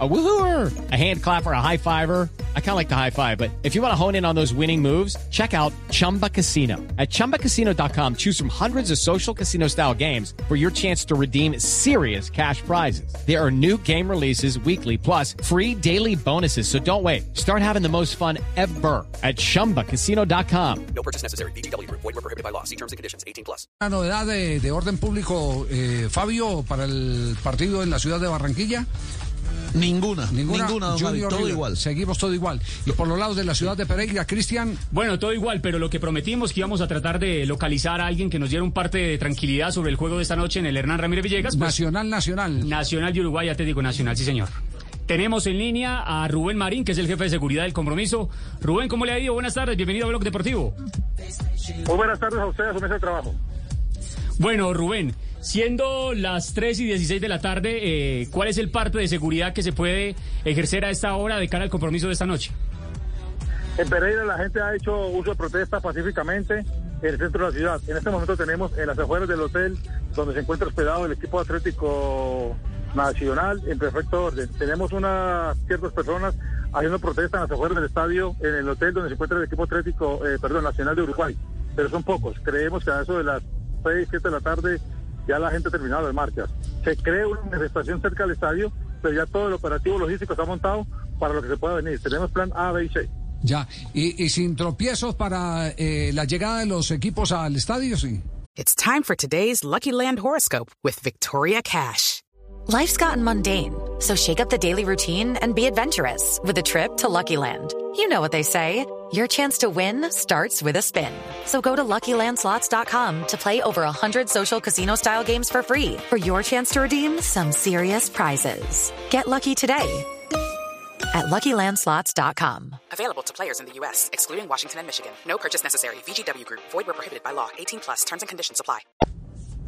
A woohooer, a hand clapper, a high fiver. I kind of like the high five, but if you want to hone in on those winning moves, check out Chumba Casino. At ChumbaCasino.com, choose from hundreds of social casino style games for your chance to redeem serious cash prizes. There are new game releases weekly, plus free daily bonuses. So don't wait. Start having the most fun ever at ChumbaCasino.com. No purchase necessary. BGW. Void were prohibited by law. See terms and conditions. 18 plus. Una novedad de, de orden público, eh, Fabio, para el partido en la ciudad de Barranquilla. Ninguna, ninguna, don Javi, Junior todo River. igual. Seguimos todo igual. Y por los lados de la ciudad de Pereira, Cristian, Bueno, todo igual, pero lo que prometimos que íbamos a tratar de localizar a alguien que nos diera un parte de tranquilidad sobre el juego de esta noche en el Hernán Ramírez Villegas. Pues, Nacional Nacional. Nacional de Uruguay, Atlético Nacional, sí señor. Tenemos en línea a Rubén Marín, que es el jefe de seguridad del compromiso. Rubén, ¿cómo le ha ido? Buenas tardes, bienvenido a Blog Deportivo. Muy buenas tardes a ustedes, a su mesa de trabajo. Bueno, Rubén, siendo las 3 y 16 de la tarde, eh, ¿cuál es el parte de seguridad que se puede ejercer a esta hora de cara al compromiso de esta noche? En Pereira la gente ha hecho uso de protesta pacíficamente en el centro de la ciudad. En este momento tenemos en las afueras del hotel donde se encuentra hospedado el equipo atlético nacional en perfecto orden. Tenemos unas ciertas personas haciendo protesta en las afueras del estadio, en el hotel donde se encuentra el equipo atlético, eh, perdón, nacional de Uruguay. Pero son pocos. Creemos que a eso de las 6, 7 de la tarde ya la gente ha terminado las marchas. Se cree una manifestación cerca del estadio, pero ya todo el operativo logístico está montado para lo que se pueda venir. Tenemos plan A, B y C. Ya. Y, y sin tropiezos para eh, la llegada de los equipos al estadio, sí. It's time for today's Lucky Land horoscope with Victoria Cash. Life's gotten mundane, so shake up the daily routine and be adventurous with a trip to Lucky Land. You know what they say. Your chance to win starts with a spin. So go to LuckyLandSlots.com to play over 100 social casino-style games for free for your chance to redeem some serious prizes. Get lucky today at LuckyLandSlots.com. Available to players in the U.S., excluding Washington and Michigan. No purchase necessary. VGW Group, void where prohibited by law. 18 plus terms and conditions apply.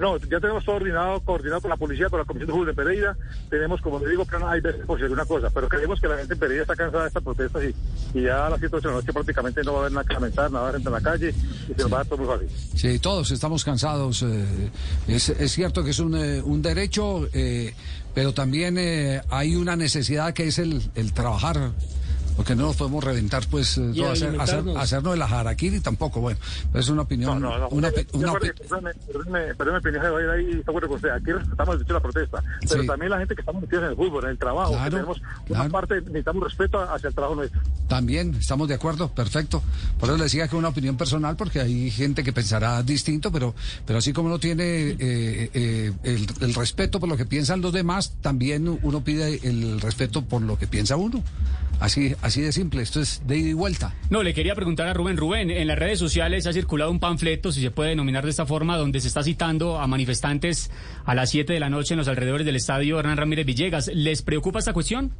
No, ya tenemos todo coordinado, coordinado con la policía, con la Comisión de Fútbol de Pereira. Tenemos, como le digo, plan A y B por si alguna cosa. Pero creemos que la gente en Pereira está cansada de esta protesta y, y ya a las 7 de la noche prácticamente no va a haber nada que lamentar, nada gente en la calle y se nos va a dar todo muy fácil. Sí, todos estamos cansados. eh, es, es cierto que es un, eh, un derecho, eh, pero también eh, hay una necesidad que es el, el trabajar. Porque no nos podemos reventar, pues, eh, no, hacer, hacer- hacernos de la jaraquiri tampoco. Bueno, es una opinión. No, no, no. Una, una opi- ahí, está bueno con usted. Aquí respetamos el derecho a la protesta, pero Sí. también la gente que estamos metidos en el fútbol, en el trabajo, Claro, que tenemos claro. una parte, necesitamos respeto hacia el trabajo nuestro. También, estamos de acuerdo, perfecto. Por eso le decía que es una opinión personal, porque hay gente que pensará distinto, pero, pero así como uno tiene eh, eh, el, respeto por lo que piensan los demás, también uno pide el respeto por lo que piensa uno. Así, así de simple, esto es de ida y vuelta. No, le quería preguntar a Rubén. Rubén, en las redes sociales ha circulado un panfleto, si se puede denominar de esta forma, donde se está citando a manifestantes a las 7 de la noche en los alrededores del estadio Hernán Ramírez Villegas. ¿Les preocupa esta cuestión?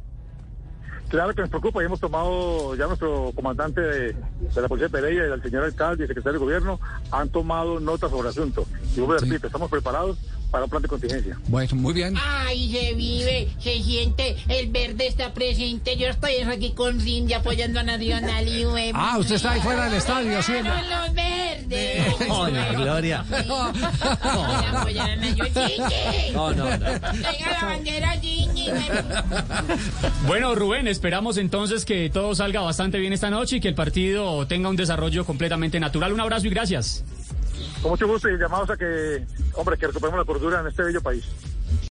Claro que nos preocupa y hemos tomado, ya nuestro comandante de, de la Policía de Pereira y el señor alcalde y secretario de Gobierno han tomado nota sobre el asunto. Y vuelvo a Sí. repito, estamos preparados para un plan de contingencia. Bueno, muy bien. Ay, se vive, se siente, el verde está presente. Yo estoy aquí con Cindy apoyando a Nacional y UEM. Ah, usted está ahí fuera del estadio, sí. Con los verdes. Hola, Gloria. Vamos a apoyar a Nacional. No, no, no. Venga la bandera, Cindy. Bueno, Rubén, esperamos entonces que todo salga bastante bien esta noche y que el partido tenga un desarrollo completamente natural. Un abrazo y gracias. Con mucho gusto y llamados a que, hombre, que recuperemos la cordura en este bello país.